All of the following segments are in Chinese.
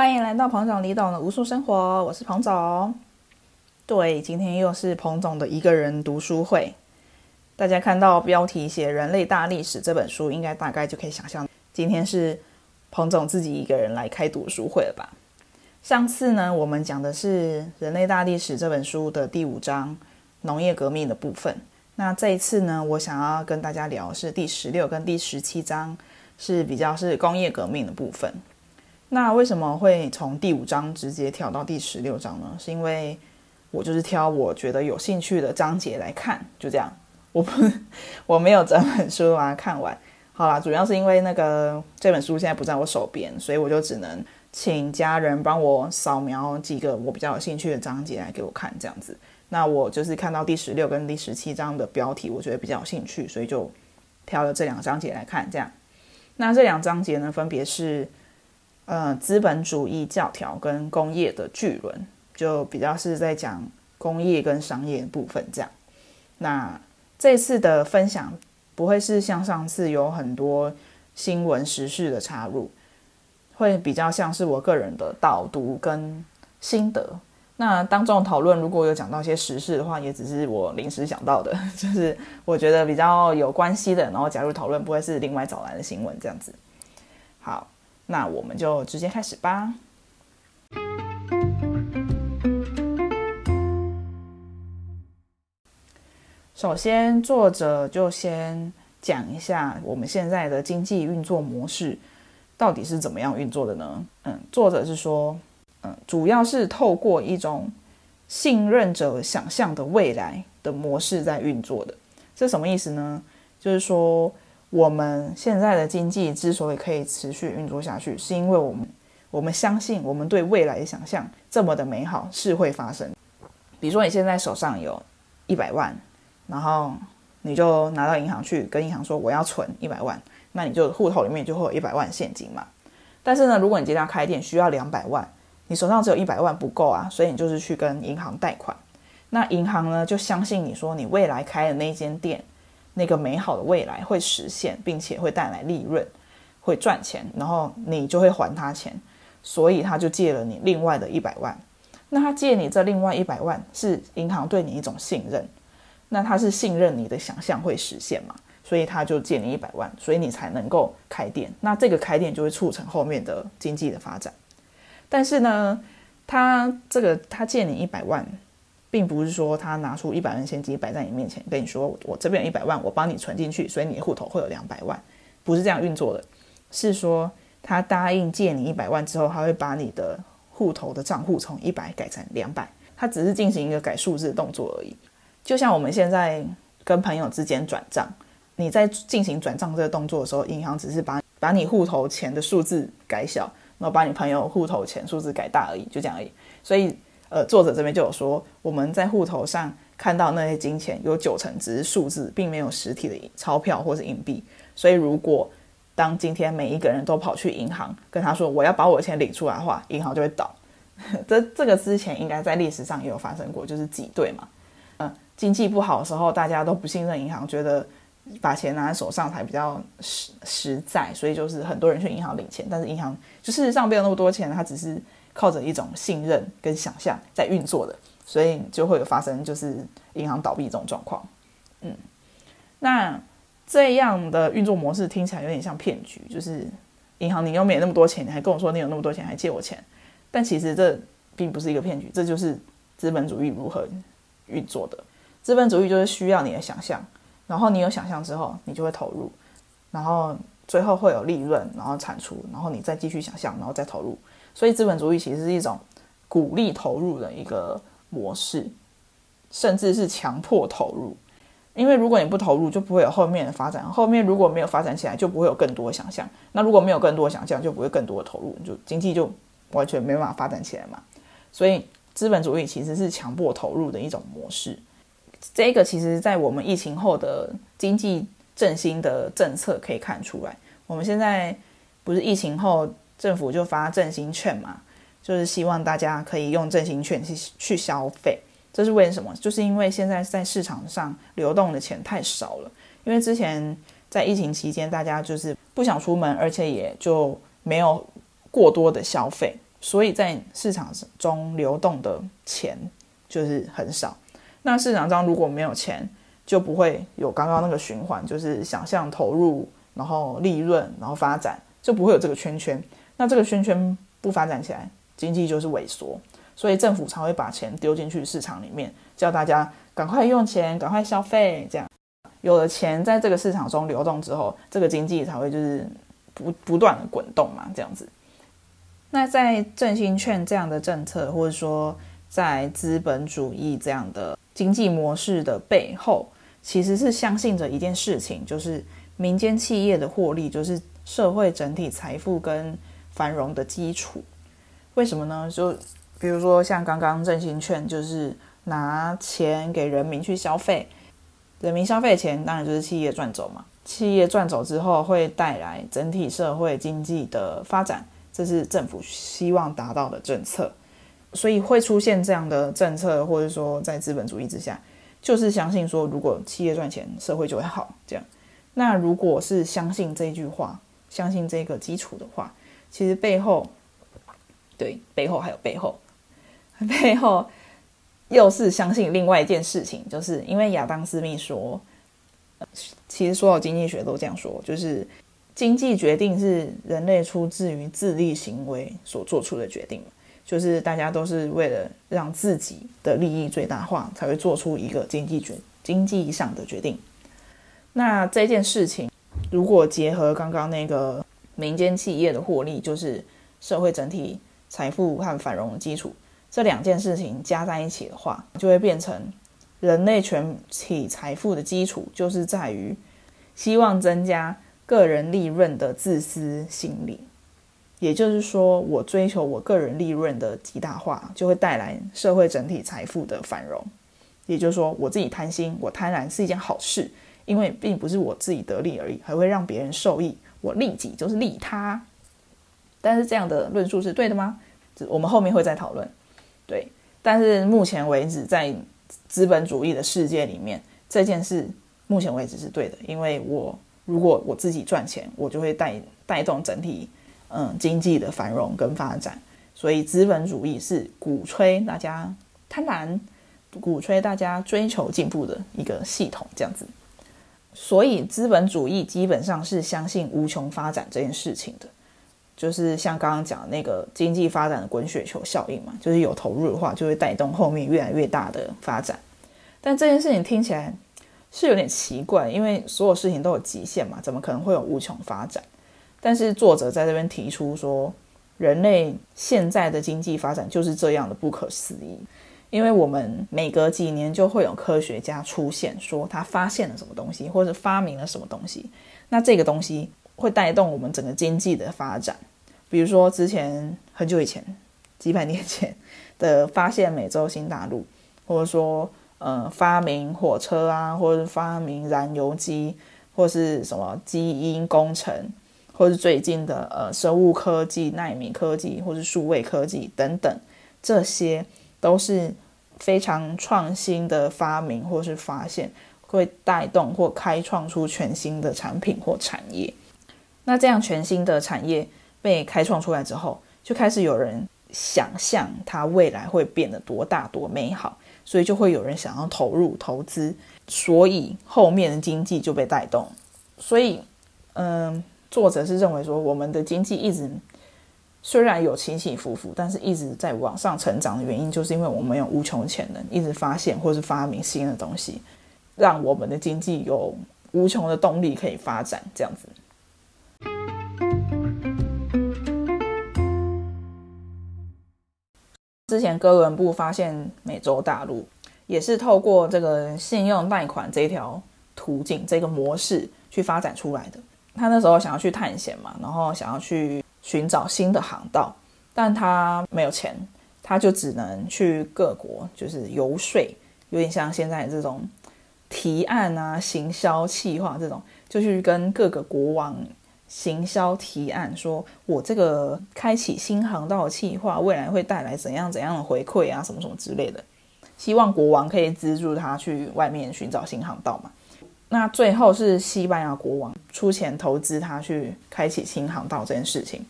欢迎来到彭总李董的无数生活，我是彭总。对，今天又是彭总的一个人读书会。大家看到标题写《人类大历史》这本书，应该大概就可以想象，今天是彭总自己一个人来开读书会了吧？上次呢，我们讲的是《人类大历史》这本书的第五章农业革命的部分。那这一次呢，我想要跟大家聊的是第十六跟第十七章，是比较是工业革命的部分。那为什么会从第五章直接跳到第十六章呢？是因为我就是挑我觉得有兴趣的章节来看，就这样。我不，我没有整本书把它看完。好啦，主要是因为那个这本书现在不在我手边，所以我就只能请家人帮我扫描几个我比较有兴趣的章节来给我看，这样子。那我就是看到第十六跟第十七章的标题，我觉得比较有兴趣，所以就挑了这两章节来看。这样，那这两章节呢，分别是。呃，资本主义教条跟工业的巨轮，就比较是在讲工业跟商业部分这样。那这次的分享不会是像上次有很多新闻时事的插入，会比较像是我个人的导读跟心得。那当众讨论如果有讲到一些时事的话，也只是我临时想到的，就是我觉得比较有关系的，然后加入讨论，不会是另外找来的新闻这样子。好。那我们就直接开始吧。首先，作者就先讲一下我们现在的经济运作模式到底是怎么样运作的呢？嗯，作者是说，嗯，主要是透过一种信任者想象的未来的模式在运作的。这什么意思呢？就是说。我们现在的经济之所以可以持续运作下去，是因为我们我们相信我们对未来的想象这么的美好是会发生。比如说你现在手上有一百万，然后你就拿到银行去跟银行说我要存一百万，那你就户头里面就会有一百万现金嘛。但是呢，如果你今天要开店需要两百万，你手上只有一百万不够啊，所以你就是去跟银行贷款。那银行呢就相信你说你未来开的那间店。那个美好的未来会实现，并且会带来利润，会赚钱，然后你就会还他钱，所以他就借了你另外的一百万。那他借你这另外一百万，是银行对你一种信任，那他是信任你的想象会实现嘛？所以他就借你一百万，所以你才能够开店。那这个开店就会促成后面的经济的发展。但是呢，他这个他借你一百万。并不是说他拿出一百万现金摆在你面前，跟你说我这边有一百万，我帮你存进去，所以你的户头会有两百万，不是这样运作的。是说他答应借你一百万之后，他会把你的户头的账户从一百改成两百，他只是进行一个改数字的动作而已。就像我们现在跟朋友之间转账，你在进行转账这个动作的时候，银行只是把把你户头钱的数字改小，然后把你朋友户头钱数字改大而已，就这样而已。所以。呃，作者这边就有说，我们在户头上看到那些金钱有九成只是数字，并没有实体的钞票或是硬币。所以，如果当今天每一个人都跑去银行跟他说我要把我的钱领出来的话，银行就会倒。这这个之前应该在历史上也有发生过，就是挤兑嘛。嗯，经济不好的时候，大家都不信任银行，觉得把钱拿在手上才比较实实在，所以就是很多人去银行领钱。但是银行就事实上没有那么多钱，它只是。靠着一种信任跟想象在运作的，所以就会有发生就是银行倒闭这种状况。嗯，那这样的运作模式听起来有点像骗局，就是银行你又没那么多钱，你还跟我说你有那么多钱，还借我钱，但其实这并不是一个骗局，这就是资本主义如何运作的。资本主义就是需要你的想象，然后你有想象之后，你就会投入，然后最后会有利润，然后产出，然后你再继续想象，然后再投入。所以资本主义其实是一种鼓励投入的一个模式，甚至是强迫投入。因为如果你不投入，就不会有后面的发展。后面如果没有发展起来，就不会有更多的想象。那如果没有更多的想象，就不会更多的投入，就经济就完全没办法发展起来嘛。所以资本主义其实是强迫投入的一种模式。这个其实在我们疫情后的经济振兴的政策可以看出来。我们现在不是疫情后。政府就发振兴券嘛，就是希望大家可以用振兴券去去消费。这是为什么？就是因为现在在市场上流动的钱太少了。因为之前在疫情期间，大家就是不想出门，而且也就没有过多的消费，所以在市场中流动的钱就是很少。那市场上如果没有钱，就不会有刚刚那个循环，就是想象投入，然后利润，然后发展，就不会有这个圈圈。那这个圈圈不发展起来，经济就是萎缩。所以政府才会把钱丢进去市场里面，叫大家赶快用钱，赶快消费。这样有了钱在这个市场中流动之后，这个经济才会就是不不断的滚动嘛，这样子。那在振兴券这样的政策，或者说在资本主义这样的经济模式的背后，其实是相信着一件事情，就是民间企业的获利就是社会整体财富跟繁荣的基础。为什么呢？就比如说，像刚刚振兴券，就是拿钱给人民去消费，人民消费钱，当然就是企业赚走嘛。企业赚走之后，会带来整体社会经济的发展，这是政府希望达到的政策。所以会出现这样的政策，或者说在资本主义之下，就是相信说，如果企业赚钱，社会就会好。这样，那如果是相信这句话，相信这个基础的话，其实背后，对，背后还有背后。背后又是相信另外一件事情，就是因为亚当斯密说，其实所有经济学都这样说，就是经济决定是人类出自于自利行为所做出的决定，就是大家都是为了让自己的利益最大化，才会做出一个经济决经济上的决定。那这件事情如果结合刚刚那个民间企业的获利，就是社会整体财富和繁荣的基础。这两件事情加在一起的话，就会变成人类全体财富的基础，就是在于希望增加个人利润的自私心理。也就是说，我追求我个人利润的极大化，就会带来社会整体财富的繁荣。也就是说，我自己贪心，我贪婪是一件好事，因为并不是我自己得利而已，还会让别人受益。我利己就是利他。但是这样的论述是对的吗？我们后面会再讨论。对，但是目前为止，在资本主义的世界里面，这件事目前为止是对的，因为我如果我自己赚钱，我就会带带动整体嗯经济的繁荣跟发展，所以资本主义是鼓吹大家贪婪，鼓吹大家追求进步的一个系统，这样子。所以资本主义基本上是相信无穷发展这件事情的。就是像刚刚讲那个经济发展的滚雪球效应嘛，就是有投入的话，就会带动后面越来越大的发展。但这件事情听起来是有点奇怪，因为所有事情都有极限嘛，怎么可能会有无穷发展？但是作者在这边提出说，人类现在的经济发展就是这样的不可思议，因为我们每隔几年就会有科学家出现，说他发现了什么东西，或者发明了什么东西，那这个东西会带动我们整个经济的发展。比如说，之前很久以前，几百年前的发现美洲新大陆，或者说，呃，发明火车啊，或者发明燃油机，或是什么基因工程，或是最近的呃生物科技、纳米科技，或是数位科技等等，这些都是非常创新的发明或是发现，会带动或开创出全新的产品或产业。那这样全新的产业。被开创出来之后，就开始有人想象它未来会变得多大多美好，所以就会有人想要投入投资，所以后面的经济就被带动。所以，嗯，作者是认为说，我们的经济一直虽然有起起伏伏，但是一直在往上成长的原因，就是因为我们有无穷潜能，一直发现或是发明新的东西，让我们的经济有无穷的动力可以发展，这样子。之前哥伦布发现美洲大陆，也是透过这个信用贷款这条途径、这个模式去发展出来的。他那时候想要去探险嘛，然后想要去寻找新的航道，但他没有钱，他就只能去各国，就是游说，有点像现在这种提案啊、行销企划这种，就去跟各个国王。行销提案说：“我这个开启新航道的计划，未来会带来怎样怎样的回馈啊？什么什么之类的，希望国王可以资助他去外面寻找新航道嘛。那最后是西班牙国王出钱投资他去开启新航道这件事情。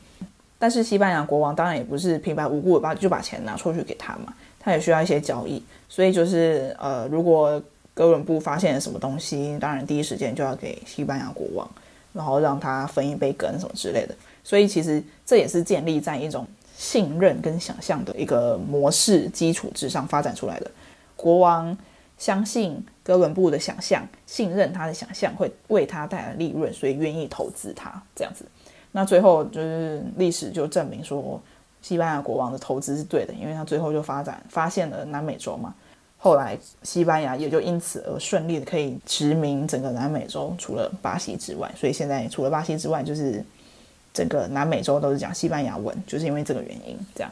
但是西班牙国王当然也不是平白无故的把就把钱拿出去给他嘛，他也需要一些交易，所以就是呃，如果哥伦布发现了什么东西，当然第一时间就要给西班牙国王，然后让他分一杯羹什么之类的。所以其实这也是建立在一种信任跟想象的一个模式基础之上发展出来的。国王相信哥伦布的想象，信任他的想象会为他带来利润，所以愿意投资他这样子。那最后就是历史就证明说，西班牙国王的投资是对的，因为他最后就发展发现了南美洲嘛。后来西班牙也就因此而顺利的可以殖民整个南美洲，除了巴西之外。所以现在除了巴西之外，就是整个南美洲都是讲西班牙文，就是因为这个原因。这样，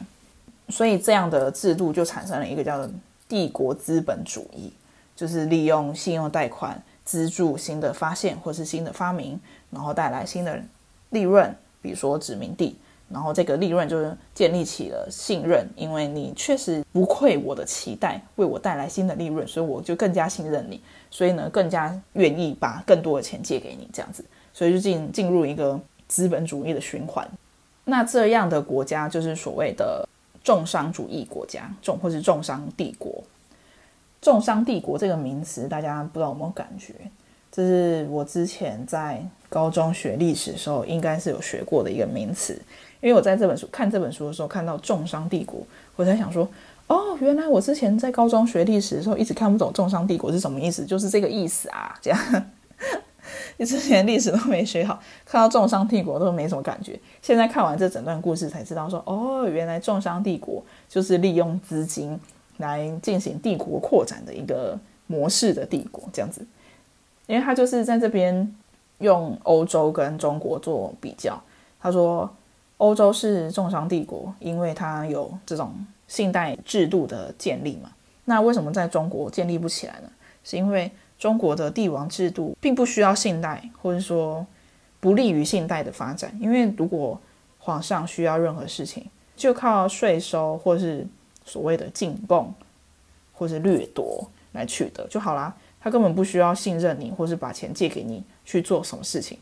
所以这样的制度就产生了一个叫做帝国资本主义，就是利用信用贷款资助新的发现或是新的发明，然后带来新的。利润，比如说殖民地，然后这个利润就是建立起了信任，因为你确实不愧我的期待，为我带来新的利润，所以我就更加信任你，所以呢更加愿意把更多的钱借给你，这样子，所以就进进入一个资本主义的循环。那这样的国家就是所谓的重商主义国家，重或是重商帝国。重商帝国这个名词，大家不知道有没有感觉？这是我之前在高中学历史的时候，应该是有学过的一个名词。因为我在这本书看这本书的时候，看到重商帝国，我在想说，哦，原来我之前在高中学历史的时候，一直看不懂重商帝国是什么意思，就是这个意思啊，这样。你 之前历史都没学好，看到重商帝国都没什么感觉。现在看完这整段故事，才知道说，哦，原来重商帝国就是利用资金来进行帝国扩展的一个模式的帝国，这样子。因为他就是在这边用欧洲跟中国做比较，他说欧洲是重商帝国，因为它有这种信贷制度的建立嘛。那为什么在中国建立不起来呢？是因为中国的帝王制度并不需要信贷，或者说不利于信贷的发展。因为如果皇上需要任何事情，就靠税收或是所谓的进贡或是掠夺来取得就好啦。根本不需要信任你，或是把钱借给你去做什么事情。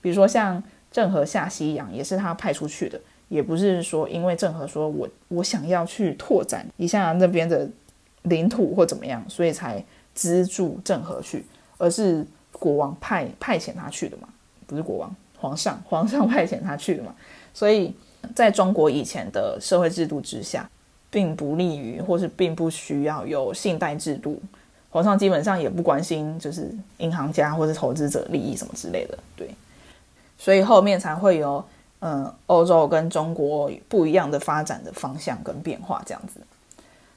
比如说像郑和下西洋，也是他派出去的，也不是说因为郑和说我我想要去拓展一下那边的领土或怎么样，所以才资助郑和去，而是国王派派遣他去的嘛，不是国王，皇上皇上派遣他去的嘛。所以在中国以前的社会制度之下，并不利于或是并不需要有信贷制度。皇上基本上也不关心，就是银行家或者投资者利益什么之类的，对，所以后面才会有嗯欧洲跟中国不一样的发展的方向跟变化这样子。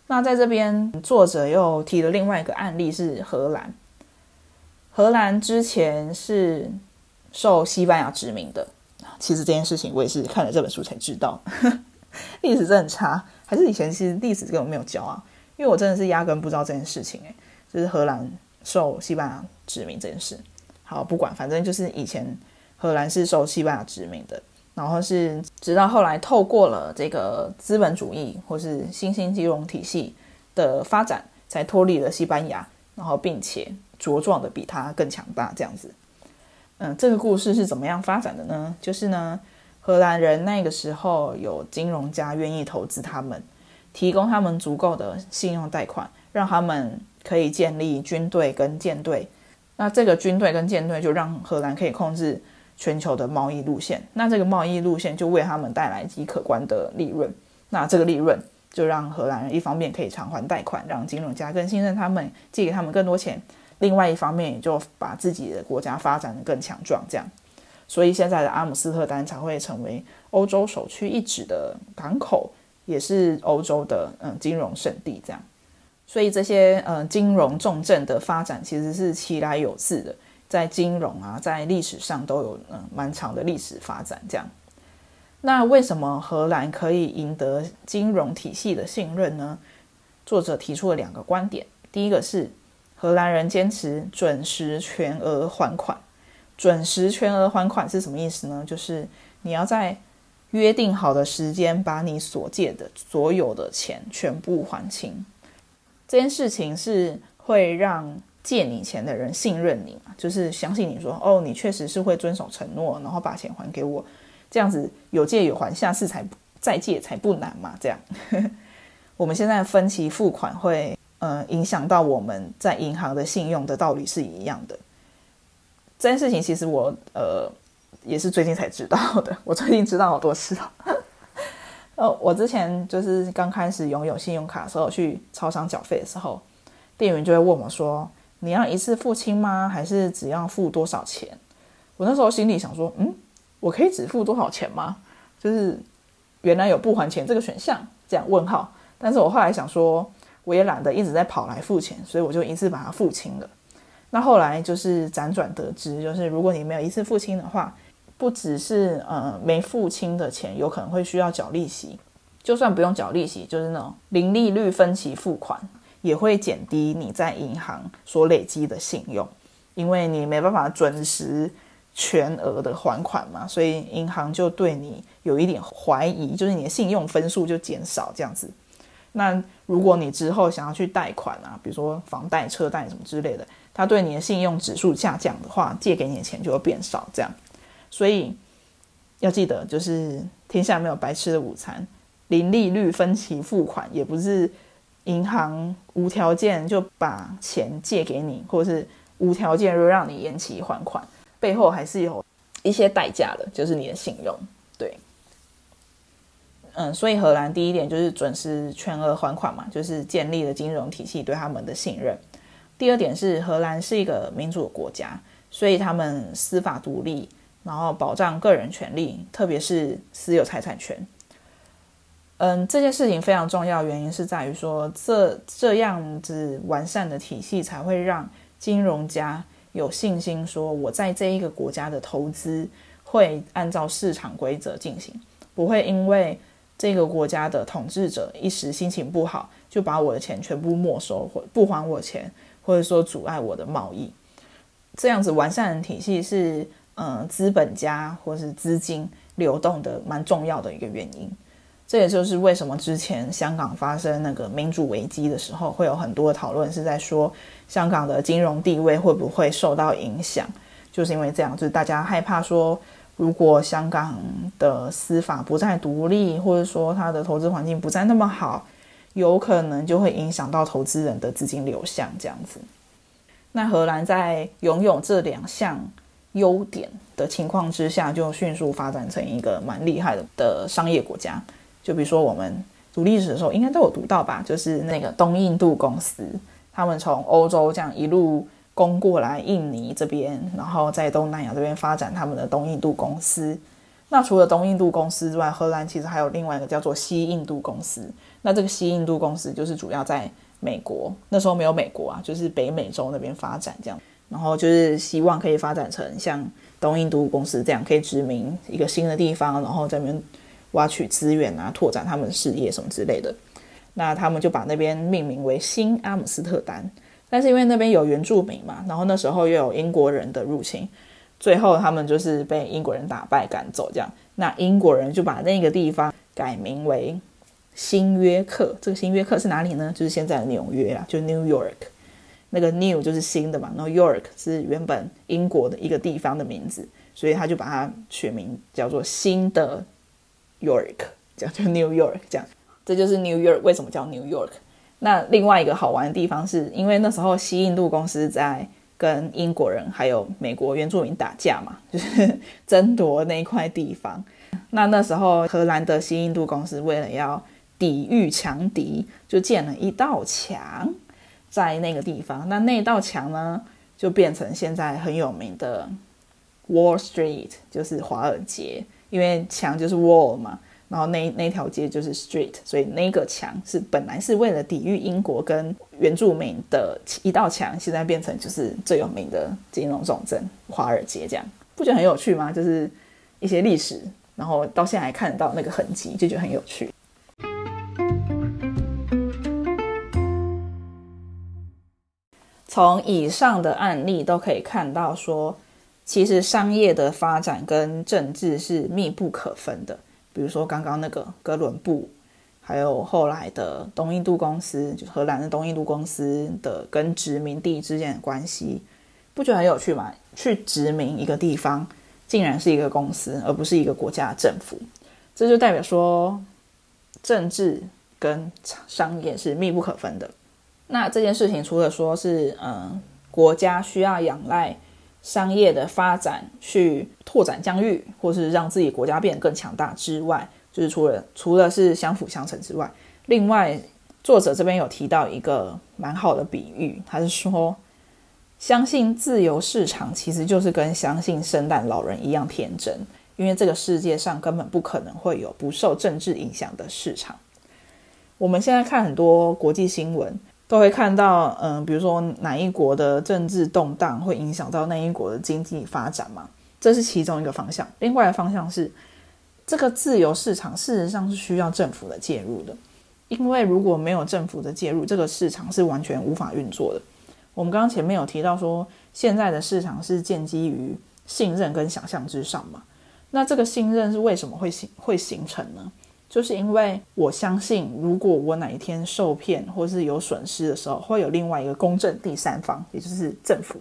那在这边作者又提了另外一个案例是荷兰，荷兰之前是受西班牙殖民的，其实这件事情我也是看了这本书才知道，历史真很差，还是以前其实历史根本没有教啊，因为我真的是压根不知道这件事情诶。就是荷兰受西班牙殖民这件事，好不管，反正就是以前荷兰是受西班牙殖民的，然后是直到后来透过了这个资本主义或是新兴金融体系的发展，才脱离了西班牙，然后并且茁壮的比它更强大这样子。嗯，这个故事是怎么样发展的呢？就是呢，荷兰人那个时候有金融家愿意投资他们，提供他们足够的信用贷款，让他们。可以建立军队跟舰队，那这个军队跟舰队就让荷兰可以控制全球的贸易路线，那这个贸易路线就为他们带来极可观的利润，那这个利润就让荷兰人一方面可以偿还贷款，让金融家更信任他们，借给他们更多钱；另外一方面也就把自己的国家发展的更强壮，这样，所以现在的阿姆斯特丹才会成为欧洲首屈一指的港口，也是欧洲的嗯金融圣地，这样。所以这些呃金融重镇的发展其实是其来有自的，在金融啊，在历史上都有嗯蛮长的历史发展。这样，那为什么荷兰可以赢得金融体系的信任呢？作者提出了两个观点，第一个是荷兰人坚持准时全额还款。准时全额还款是什么意思呢？就是你要在约定好的时间把你所借的所有的钱全部还清。这件事情是会让借你钱的人信任你嘛？就是相信你说，哦，你确实是会遵守承诺，然后把钱还给我。这样子有借有还，下次才再借才不难嘛。这样，我们现在分期付款会呃影响到我们在银行的信用的道理是一样的。这件事情其实我呃也是最近才知道的，我最近知道好多次了。呃，我之前就是刚开始拥有信用卡的时候，去超商缴费的时候，店员就会问我说：“你要一次付清吗？还是只要付多少钱？”我那时候心里想说：“嗯，我可以只付多少钱吗？就是原来有不还钱这个选项。”这样问号。但是我后来想说，我也懒得一直在跑来付钱，所以我就一次把它付清了。那后来就是辗转得知，就是如果你没有一次付清的话，不只是呃没付清的钱有可能会需要缴利息，就算不用缴利息，就是那种零利率分期付款，也会减低你在银行所累积的信用，因为你没办法准时全额的还款嘛，所以银行就对你有一点怀疑，就是你的信用分数就减少这样子。那如果你之后想要去贷款啊，比如说房贷、车贷什么之类的，他对你的信用指数下降的话，借给你的钱就会变少，这样。所以要记得，就是天下没有白吃的午餐，零利率分期付款也不是银行无条件就把钱借给你，或是无条件就让你延期还款，背后还是有一些代价的，就是你的信用。对，嗯，所以荷兰第一点就是准时全额还款嘛，就是建立了金融体系对他们的信任。第二点是荷兰是一个民主国家，所以他们司法独立。然后保障个人权利，特别是私有财产权。嗯，这件事情非常重要，原因是在于说，这这样子完善的体系才会让金融家有信心，说我在这一个国家的投资会按照市场规则进行，不会因为这个国家的统治者一时心情不好，就把我的钱全部没收或不还我钱，或者说阻碍我的贸易。这样子完善的体系是。嗯，资本家或是资金流动的蛮重要的一个原因，这也就是为什么之前香港发生那个民主危机的时候，会有很多讨论是在说香港的金融地位会不会受到影响，就是因为这样，就是大家害怕说，如果香港的司法不再独立，或者说它的投资环境不再那么好，有可能就会影响到投资人的资金流向这样子。那荷兰在拥有这两项。优点的情况之下，就迅速发展成一个蛮厉害的的商业国家。就比如说我们读历史的时候，应该都有读到吧？就是那个东印度公司，他们从欧洲这样一路攻过来印尼这边，然后在东南亚这边发展他们的东印度公司。那除了东印度公司之外，荷兰其实还有另外一个叫做西印度公司。那这个西印度公司就是主要在美国，那时候没有美国啊，就是北美洲那边发展这样。然后就是希望可以发展成像东印度公司这样，可以殖民一个新的地方，然后在那边挖取资源啊，拓展他们的事业什么之类的。那他们就把那边命名为新阿姆斯特丹。但是因为那边有原住民嘛，然后那时候又有英国人的入侵，最后他们就是被英国人打败赶走这样。那英国人就把那个地方改名为新约克。这个新约克是哪里呢？就是现在的纽约啊，就 New York。那个 New 就是新的嘛，然后 York 是原本英国的一个地方的名字，所以他就把它取名叫做新的 York，这样就 New York 这样，这就是 New York 为什么叫 New York。那另外一个好玩的地方是因为那时候西印度公司在跟英国人还有美国原住民打架嘛，就是 争夺那一块地方。那那时候荷兰的西印度公司为了要抵御强敌，就建了一道墙。在那个地方，那那道墙呢，就变成现在很有名的 Wall Street，就是华尔街。因为墙就是 wall 嘛，然后那那条街就是 street，所以那个墙是本来是为了抵御英国跟原住民的一道墙，现在变成就是最有名的金融重镇华尔街。这样不觉得很有趣吗？就是一些历史，然后到现在还看得到那个痕迹，就觉得很有趣。从以上的案例都可以看到，说其实商业的发展跟政治是密不可分的。比如说刚刚那个哥伦布，还有后来的东印度公司，就荷兰的东印度公司的跟殖民地之间的关系，不觉得很有趣吗？去殖民一个地方，竟然是一个公司，而不是一个国家政府。这就代表说，政治跟商业是密不可分的。那这件事情除了说是嗯，国家需要仰赖商业的发展去拓展疆域，或是让自己国家变得更强大之外，就是除了除了是相辅相成之外，另外作者这边有提到一个蛮好的比喻，他是说，相信自由市场其实就是跟相信圣诞老人一样天真。因为这个世界上根本不可能会有不受政治影响的市场。我们现在看很多国际新闻，都会看到，嗯，比如说哪一国的政治动荡会影响到那一国的经济发展嘛？这是其中一个方向。另外的方向是，这个自由市场事实上是需要政府的介入的，因为如果没有政府的介入，这个市场是完全无法运作的。我们刚刚前面有提到说，现在的市场是建基于信任跟想象之上嘛？那这个信任是为什么会形会形成呢？就是因为我相信，如果我哪一天受骗或是有损失的时候，会有另外一个公正第三方，也就是政府，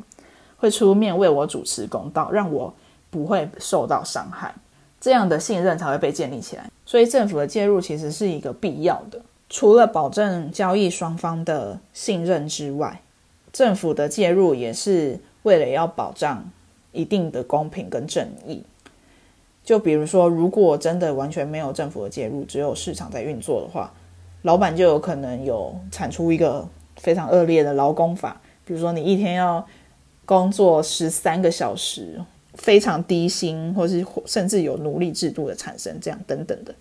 会出面为我主持公道，让我不会受到伤害。这样的信任才会被建立起来。所以政府的介入其实是一个必要的。除了保证交易双方的信任之外，政府的介入也是为了要保障一定的公平跟正义。就比如说，如果真的完全没有政府的介入，只有市场在运作的话，老板就有可能有产出一个非常恶劣的劳工法。比如说，你一天要工作十三个小时，非常低薪，或是甚至有奴隶制度的产生，这样等等的。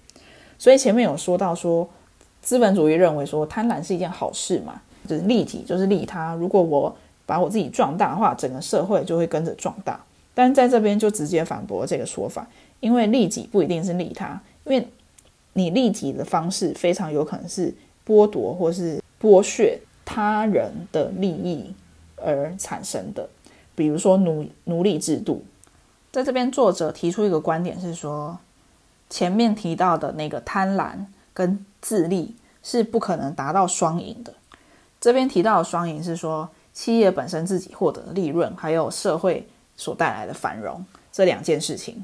所以前面有说到说，资本主义认为说贪婪是一件好事嘛，就是利己就是利他。如果我把我自己壮大的话，整个社会就会跟着壮大。但在这边就直接反驳这个说法。因为利己不一定是利他，因为你利己的方式非常有可能是剥夺或是剥削他人的利益而产生的。比如说奴奴隶制度，在这边作者提出一个观点是说，前面提到的那个贪婪跟自利是不可能达到双赢的。这边提到的双赢是说，企业本身自己获得的利润，还有社会所带来的繁荣这两件事情。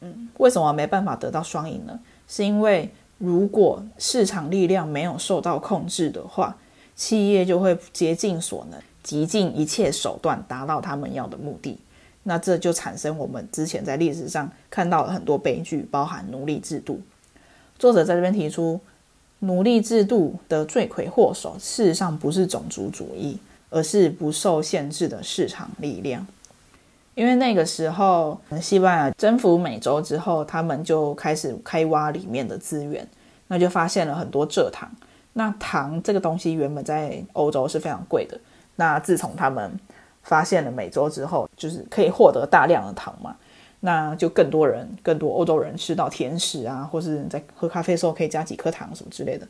嗯，为什么没办法得到双赢呢？是因为如果市场力量没有受到控制的话，企业就会竭尽所能，极尽一切手段达到他们要的目的。那这就产生我们之前在历史上看到了很多悲剧，包含奴隶制度。作者在这边提出，奴隶制度的罪魁祸首事实上不是种族主义，而是不受限制的市场力量。因为那个时候，西班牙征服美洲之后，他们就开始开挖里面的资源，那就发现了很多蔗糖。那糖这个东西原本在欧洲是非常贵的。那自从他们发现了美洲之后，就是可以获得大量的糖嘛，那就更多人、更多欧洲人吃到甜食啊，或是在喝咖啡的时候可以加几颗糖什么之类的，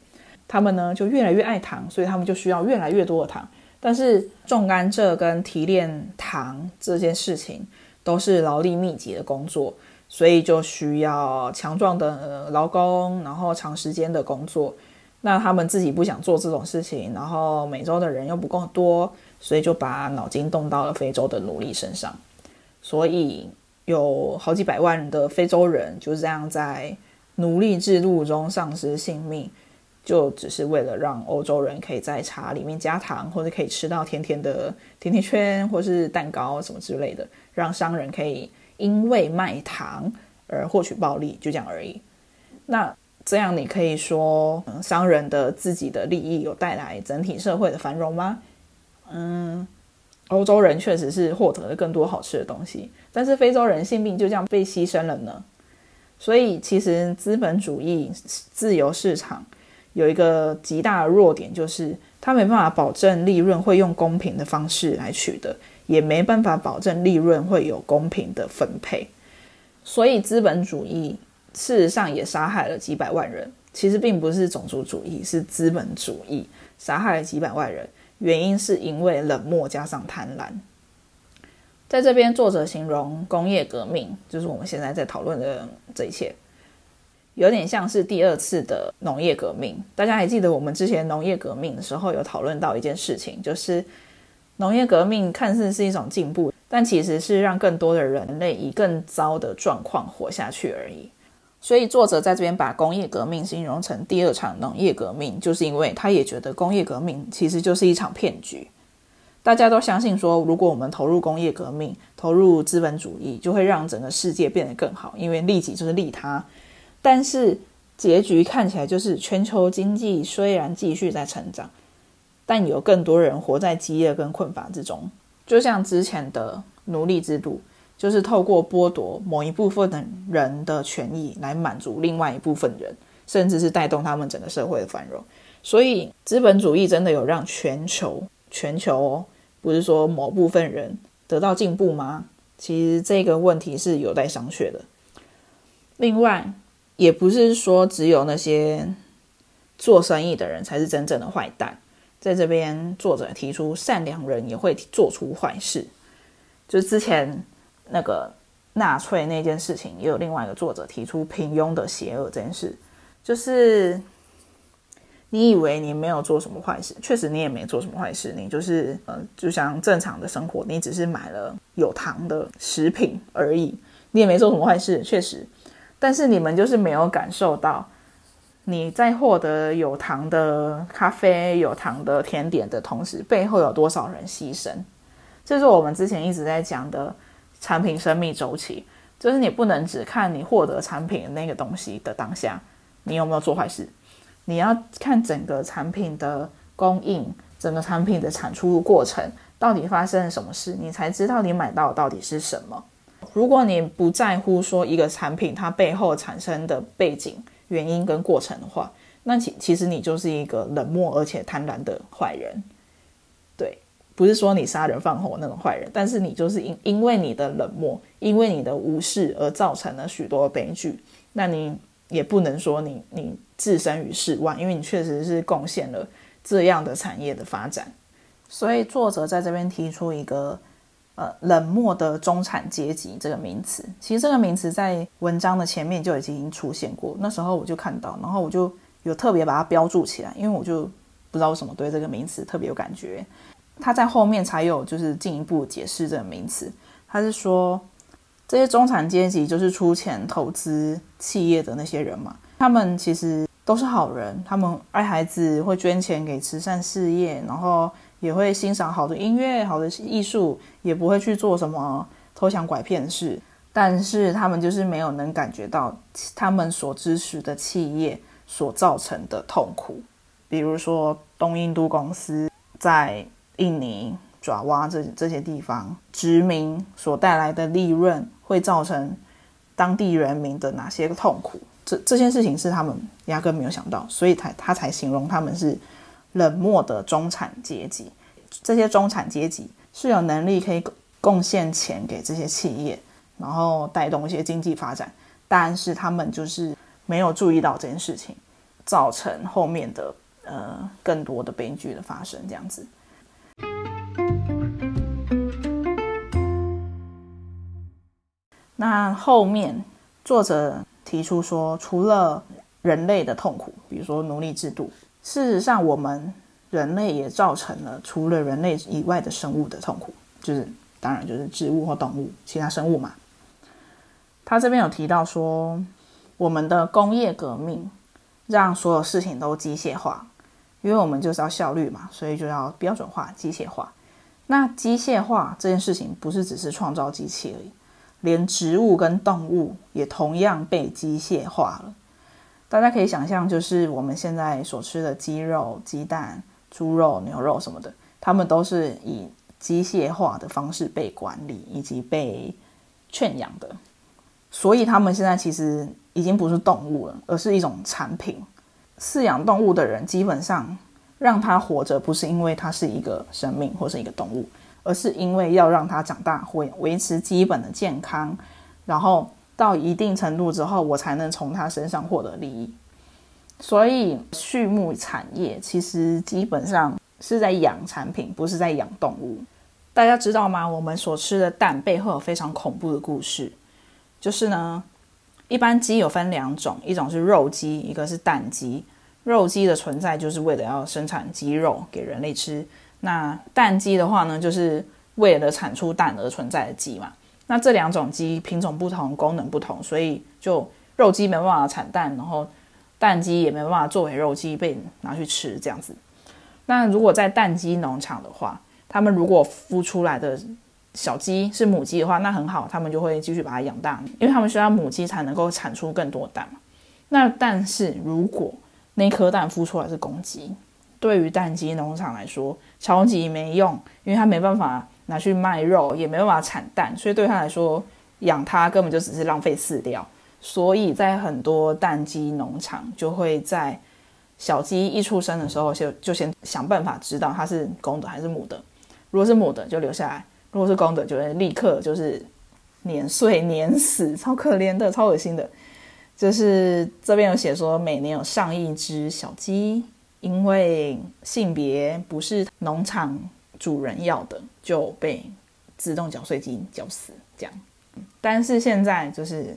他们呢就越来越爱糖，所以他们就需要越来越多的糖。但是种甘蔗跟提炼糖这件事情都是劳力密集的工作，所以就需要强壮的劳工，然后长时间的工作。那他们自己不想做这种事情，然后美洲的人又不够多，所以就把脑筋动到了非洲的奴隶身上。所以有好几百万的非洲人就这样在奴隶制度中丧失性命。就只是为了让欧洲人可以在茶里面加糖，或者可以吃到甜甜的甜甜圈，或是蛋糕什么之类的，让商人可以因为卖糖而获取暴利，就这样而已。那这样你可以说，嗯商人的自己的利益有带来整体社会的繁荣吗？嗯，欧洲人确实是获得了更多好吃的东西，但是非洲人性命就这样被牺牲了呢。所以其实资本主义自由市场。有一个极大的弱点，就是它没办法保证利润会用公平的方式来取得，也没办法保证利润会有公平的分配。所以资本主义事实上也杀害了几百万人。其实并不是种族主义，是资本主义杀害了几百万人。原因是因为冷漠加上贪婪。在这边，作者形容工业革命，就是我们现在在讨论的这一切。有点像是第二次的农业革命。大家还记得我们之前农业革命的时候有讨论到一件事情，就是农业革命看似是一种进步，但其实是让更多的人类以更糟的状况活下去而已。所以作者在这边把工业革命形容成第二场农业革命，就是因为他也觉得工业革命其实就是一场骗局。大家都相信说，如果我们投入工业革命，投入资本主义，就会让整个世界变得更好，因为利己就是利他。但是结局看起来就是全球经济虽然继续在成长，但有更多人活在饥饿跟困乏之中。就像之前的奴隶制度，就是透过剥夺某一部分的人的权益来满足另外一部分人，甚至是带动他们整个社会的繁荣。所以资本主义真的有让全球全球哦，不是说某部分人得到进步吗？其实这个问题是有待商榷的。另外，也不是说只有那些做生意的人才是真正的坏蛋。在这边，作者提出善良人也会做出坏事。就之前那个纳粹那件事情，也有另外一个作者提出平庸的邪恶这件事。就是你以为你没有做什么坏事，确实你也没做什么坏事，你就是呃，就像正常的生活，你只是买了有糖的食品而已，你也没做什么坏事，确实。但是你们就是没有感受到。你在获得有糖的咖啡、有糖的甜点的同时，背后有多少人牺牲？这是我们之前一直在讲的产品生命周期，就是你不能只看你获得产品的那个东西的当下，你有没有做坏事？你要看整个产品的供应、整个产品的产出过程到底发生了什么事，你才知道你买到到底是什么。如果你不在乎说一个产品它背后产生的背景，原因跟过程的话，那其其实你就是一个冷漠而且贪婪的坏人，对，不是说你杀人放火那种坏人，但是你就是因因为你的冷漠，因为你的无视而造成了许多悲剧。那你也不能说你你置身于世外，因为你确实是贡献了这样的产业的发展。所以作者在这边提出一个。呃，冷漠的中产阶级这个名词，其实这个名词在文章的前面就已经出现过。那时候我就看到，然后我就有特别把它标注起来，因为我就不知道为什么对这个名词特别有感觉。他在后面才有就是进一步解释这个名词。他是说，这些中产阶级就是出钱投资企业的那些人嘛，他们其实都是好人，他们爱孩子，会捐钱给慈善事业，然后。也会欣赏好的音乐、好的艺术，也不会去做什么偷抢拐骗的事。但是他们就是没有能感觉到他们所支持的企业所造成的痛苦，比如说东印度公司在印尼爪哇这这些地方殖民所带来的利润会造成当地人民的哪些痛苦？这这件事情是他们压根没有想到，所以才他才形容他们是。冷漠的中产阶级，这些中产阶级是有能力可以贡献钱给这些企业，然后带动一些经济发展，但是他们就是没有注意到这件事情，造成后面的呃更多的悲剧的发生，这样子。那后面作者提出说，除了人类的痛苦，比如说奴隶制度。事实上，我们人类也造成了除了人类以外的生物的痛苦，就是当然就是植物或动物，其他生物嘛。他这边有提到说，我们的工业革命让所有事情都机械化，因为我们就是要效率嘛，所以就要标准化、机械化。那机械化这件事情不是只是创造机器而已，连植物跟动物也同样被机械化了。大家可以想象，就是我们现在所吃的鸡肉、鸡蛋、猪肉、牛肉什么的，它们都是以机械化的方式被管理以及被圈养的，所以它们现在其实已经不是动物了，而是一种产品。饲养动物的人基本上让它活着，不是因为它是一个生命或是一个动物，而是因为要让它长大，维维持基本的健康，然后。到一定程度之后，我才能从他身上获得利益。所以，畜牧产业其实基本上是在养产品，不是在养动物。大家知道吗？我们所吃的蛋背后有非常恐怖的故事。就是呢，一般鸡有分两种，一种是肉鸡，一个是蛋鸡。肉鸡的存在就是为了要生产鸡肉给人类吃。那蛋鸡的话呢，就是为了产出蛋而存在的鸡嘛。那这两种鸡品种不同，功能不同，所以就肉鸡没办法产蛋，然后蛋鸡也没办法作为肉鸡被拿去吃这样子。那如果在蛋鸡农场的话，他们如果孵出来的小鸡是母鸡的话，那很好，他们就会继续把它养大，因为他们需要母鸡才能够产出更多蛋嘛。那但是如果那颗蛋孵出来是公鸡，对于蛋鸡农场来说超级没用，因为它没办法拿去卖肉，也没办法产蛋，所以对他来说养它根本就只是浪费饲料。所以在很多蛋鸡农场就会在小鸡一出生的时候就就先想办法知道它是公的还是母的，如果是母的就留下来，如果是公的就会立刻就是碾碎碾死，超可怜的，超恶心的。就是这边有写说每年有上亿只小鸡。因为性别不是农场主人要的，就被自动搅碎机搅死这样。但是现在就是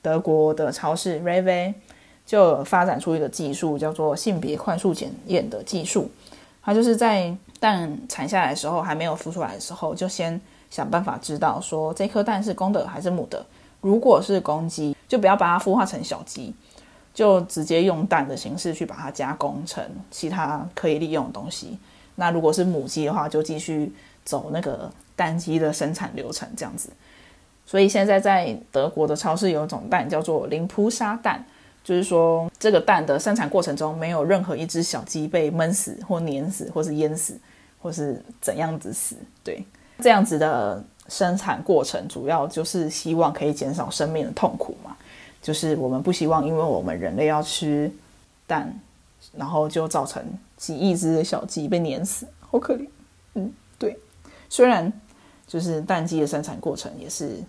德国的超市 r e v 就发展出一个技术，叫做性别快速检验的技术。它就是在蛋产下来的时候，还没有孵出来的时候，就先想办法知道说这颗蛋是公的还是母的。如果是公鸡，就不要把它孵化成小鸡。就直接用蛋的形式去把它加工成其他可以利用的东西。那如果是母鸡的话，就继续走那个蛋鸡的生产流程这样子。所以现在在德国的超市有一种蛋叫做零扑杀蛋，就是说这个蛋的生产过程中没有任何一只小鸡被闷死或碾死或是淹死或是怎样子死。对，这样子的生产过程主要就是希望可以减少生命的痛苦嘛。就是我们不希望，因为我们人类要吃蛋，然后就造成几亿只的小鸡被碾死，好可怜。嗯，对。虽然就是蛋鸡的生产过程也是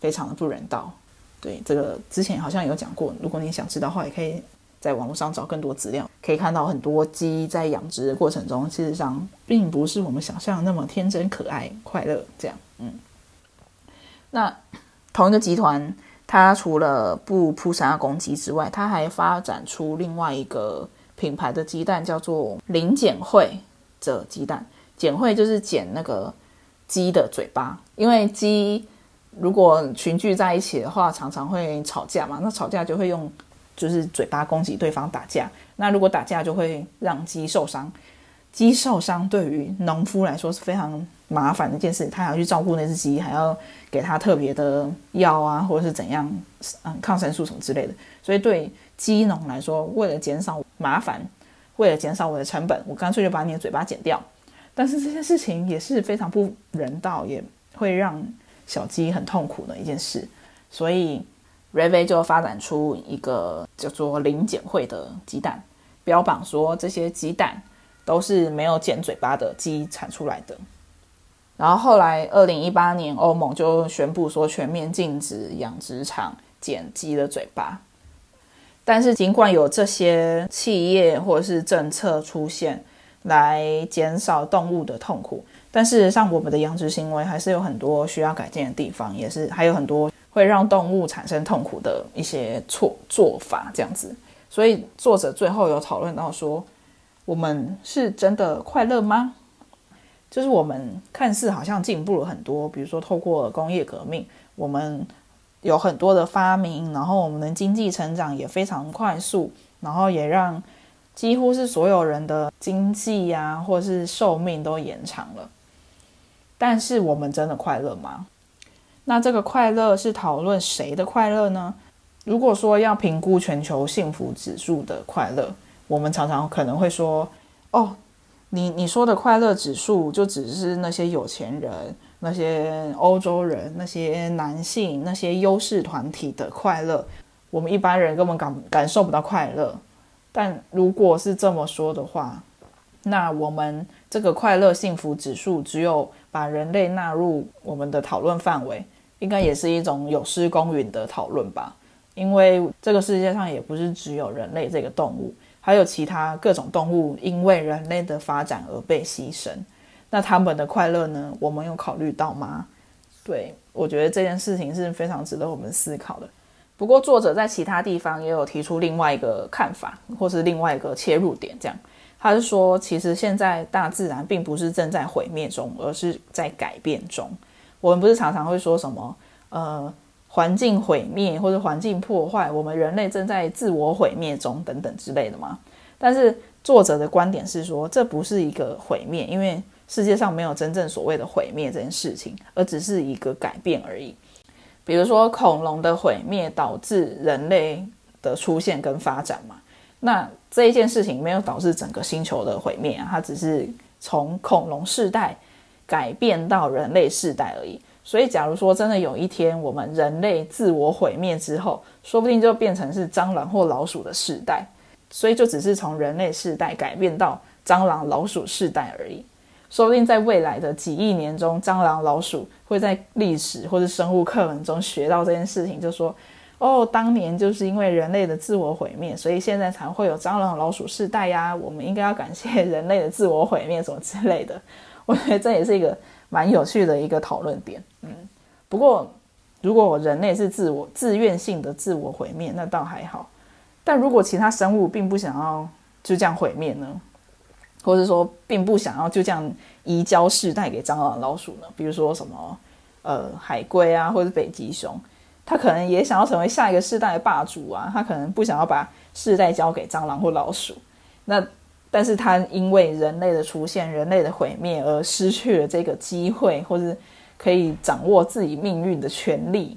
非常的不人道。对，这个之前好像有讲过。如果你想知道的话，也可以在网络上找更多资料，可以看到很多鸡在养殖的过程中，事实上并不是我们想象那么天真可爱、快乐这样。嗯。那同一个集团。它除了不扑杀公鸡之外，它还发展出另外一个品牌的鸡蛋，叫做零剪会的鸡蛋。剪会就是剪那个鸡的嘴巴，因为鸡如果群聚在一起的话，常常会吵架嘛。那吵架就会用就是嘴巴攻击对方打架。那如果打架就会让鸡受伤。鸡受伤对于农夫来说是非常麻烦的一件事，他还要去照顾那只鸡，还要给它特别的药啊，或者是怎样，嗯，抗生素什么之类的。所以对鸡农来说，为了减少麻烦，为了减少我的成本，我干脆就把你的嘴巴剪掉。但是这件事情也是非常不人道，也会让小鸡很痛苦的一件事。所以 r e v 就发展出一个叫做零剪会的鸡蛋，标榜说这些鸡蛋。都是没有剪嘴巴的鸡产出来的。然后后来，二零一八年，欧盟就宣布说全面禁止养殖场剪鸡的嘴巴。但是，尽管有这些企业或者是政策出现来减少动物的痛苦，但事实上，我们的养殖行为还是有很多需要改进的地方，也是还有很多会让动物产生痛苦的一些错做法。这样子，所以作者最后有讨论到说。我们是真的快乐吗？就是我们看似好像进步了很多，比如说透过工业革命，我们有很多的发明，然后我们的经济成长也非常快速，然后也让几乎是所有人的经济呀，或是寿命都延长了。但是我们真的快乐吗？那这个快乐是讨论谁的快乐呢？如果说要评估全球幸福指数的快乐。我们常常可能会说：“哦，你你说的快乐指数就只是那些有钱人、那些欧洲人、那些男性、那些优势团体的快乐，我们一般人根本感感受不到快乐。但如果是这么说的话，那我们这个快乐幸福指数只有把人类纳入我们的讨论范围，应该也是一种有失公允的讨论吧？因为这个世界上也不是只有人类这个动物。”还有其他各种动物因为人类的发展而被牺牲，那他们的快乐呢？我们有考虑到吗？对我觉得这件事情是非常值得我们思考的。不过作者在其他地方也有提出另外一个看法，或是另外一个切入点。这样，他是说，其实现在大自然并不是正在毁灭中，而是在改变中。我们不是常常会说什么，呃，环境毁灭或者环境破坏，我们人类正在自我毁灭中等等之类的吗？但是作者的观点是说，这不是一个毁灭，因为世界上没有真正所谓的毁灭这件事情，而只是一个改变而已。比如说恐龙的毁灭导致人类的出现跟发展嘛，那这一件事情没有导致整个星球的毁灭啊，它只是从恐龙世代改变到人类世代而已。所以，假如说真的有一天我们人类自我毁灭之后，说不定就变成是蟑螂或老鼠的世代。所以，就只是从人类世代改变到蟑螂、老鼠世代而已。说不定在未来的几亿年中，蟑螂、老鼠会在历史或者生物课本中学到这件事情，就说：“哦，当年就是因为人类的自我毁灭，所以现在才会有蟑螂、老鼠世代呀。我们应该要感谢人类的自我毁灭，什么之类的。”我觉得这也是一个蛮有趣的一个讨论点。嗯，不过如果人类是自我自愿性的自我毁灭，那倒还好。但如果其他生物并不想要就这样毁灭呢？或者说，并不想要就这样移交世代给蟑螂、老鼠呢？比如说什么，呃，海龟啊，或者北极熊，它可能也想要成为下一个世代的霸主啊。它可能不想要把世代交给蟑螂或老鼠。那，但是它因为人类的出现、人类的毁灭而失去了这个机会，或者可以掌握自己命运的权利，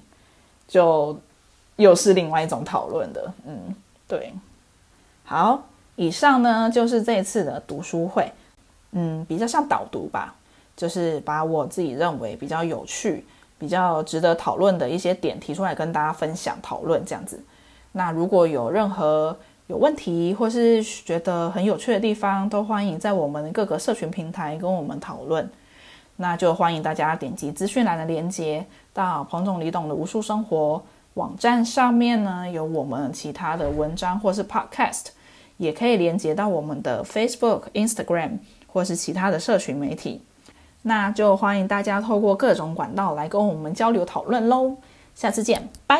就又是另外一种讨论的。嗯，对，好。以上呢就是这次的读书会，嗯，比较像导读吧，就是把我自己认为比较有趣、比较值得讨论的一些点提出来跟大家分享讨论这样子。那如果有任何有问题或是觉得很有趣的地方，都欢迎在我们各个社群平台跟我们讨论。那就欢迎大家点击资讯栏的链接，到彭总李董的无数生活网站上面呢，有我们其他的文章或是 Podcast。也可以连接到我们的 Facebook、Instagram 或是其他的社群媒体，那就欢迎大家透过各种管道来跟我们交流讨论喽。下次见，拜。